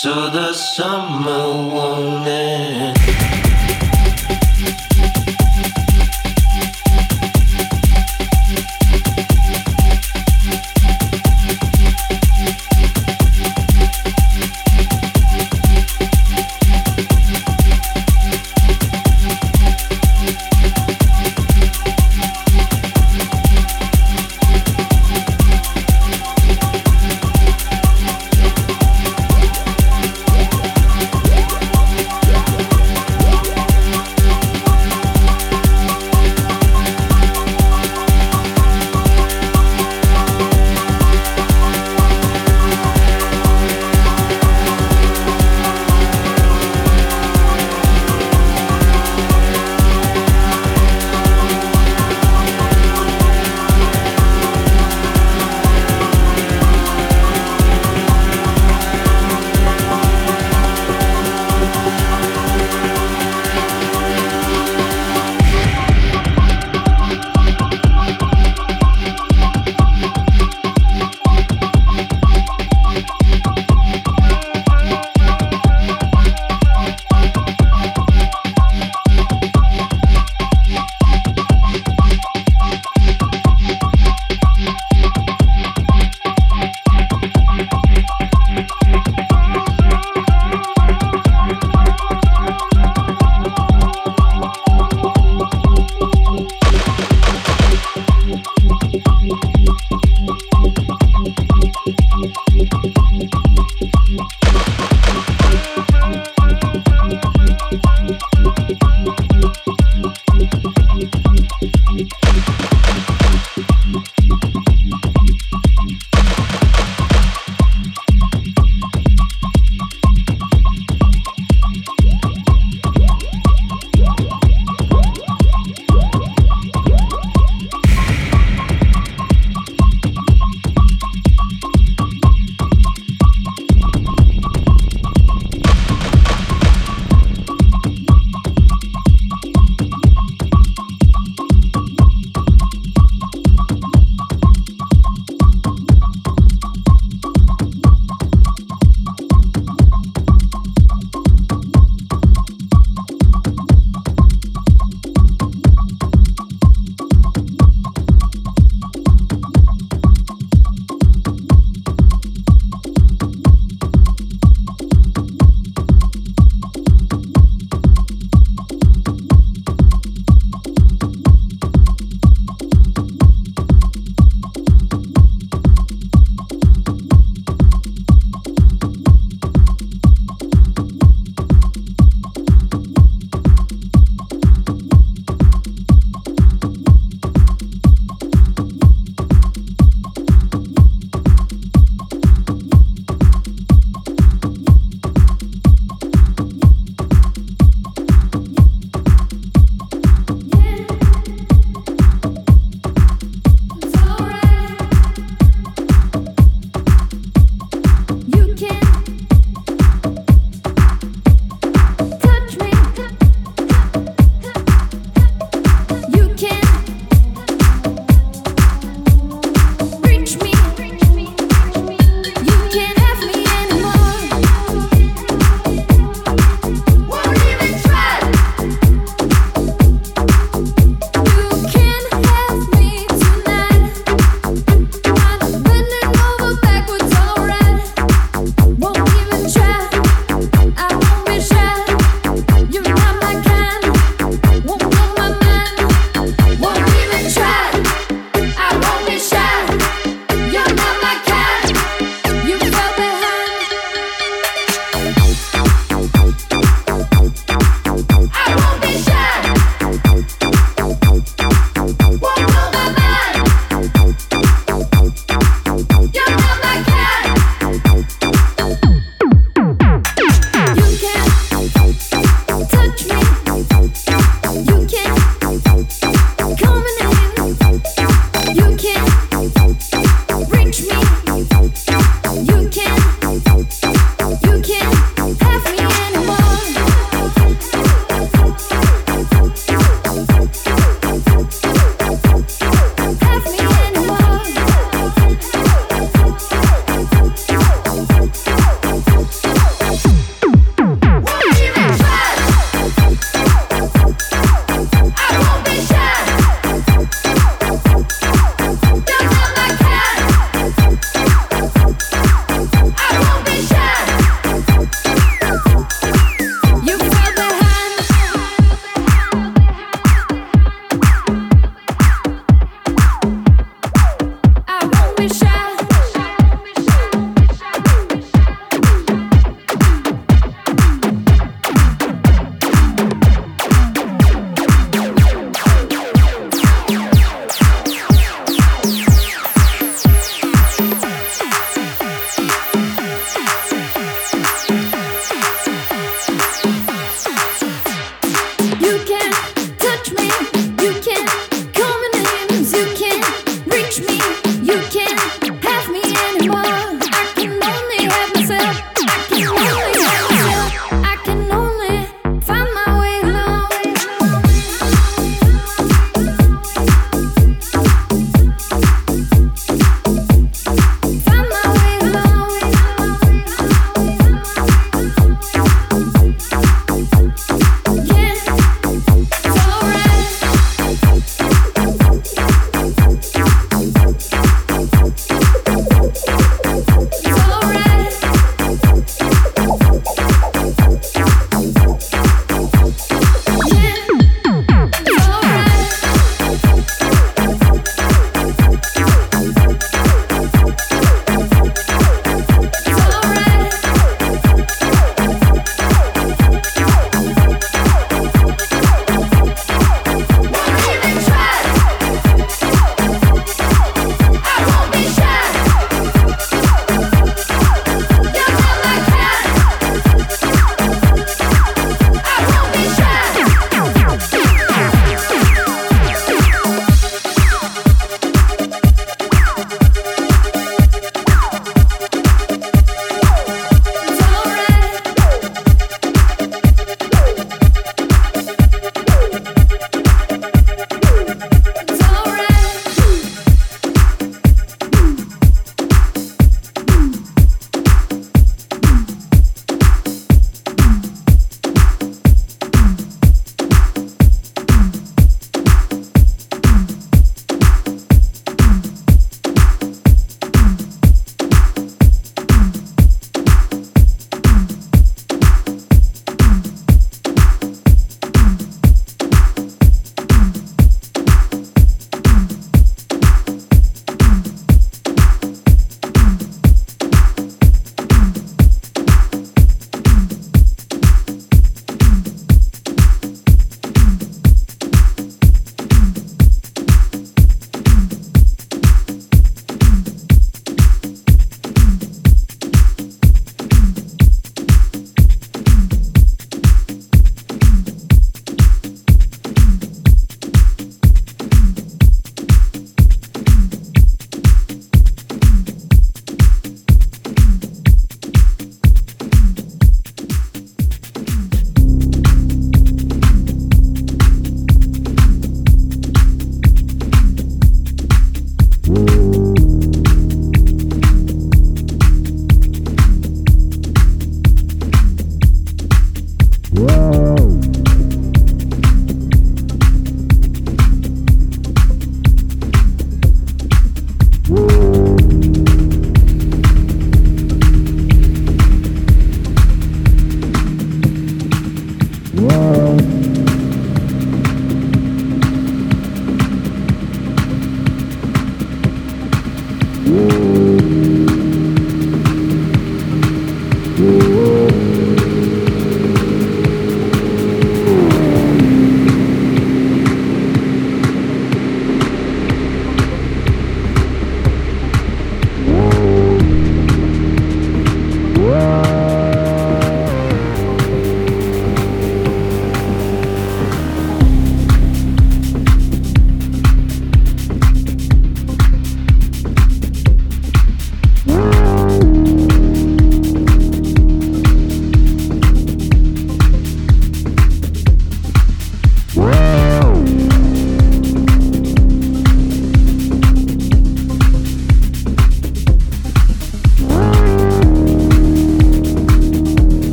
so the summer won't end.